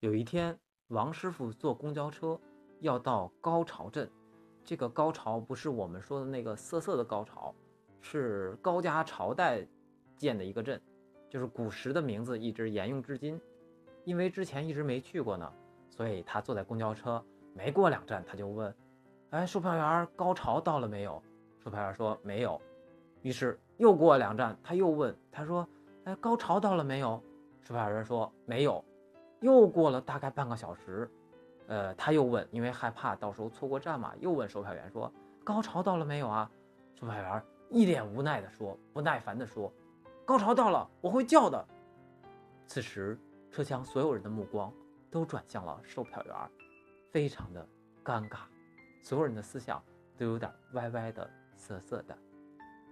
有一天，王师傅坐公交车要到高潮镇。这个高潮不是我们说的那个色色的高潮，是高家朝代建的一个镇，就是古时的名字一直沿用至今。因为之前一直没去过呢，所以他坐在公交车，没过两站他就问：“哎，售票员，高潮到了没有？”售票员说：“没有。”于是又过两站，他又问，他说：“哎，高潮到了没有？”售票员说：“没有。”又过了大概半个小时，呃，他又问，因为害怕到时候错过站嘛，又问售票员说：“高潮到了没有啊？”售票员一脸无奈的说：“不耐烦的说，高潮到了，我会叫的。”此时，车厢所有人的目光都转向了售票员，非常的尴尬，所有人的思想都有点歪歪的、涩涩的。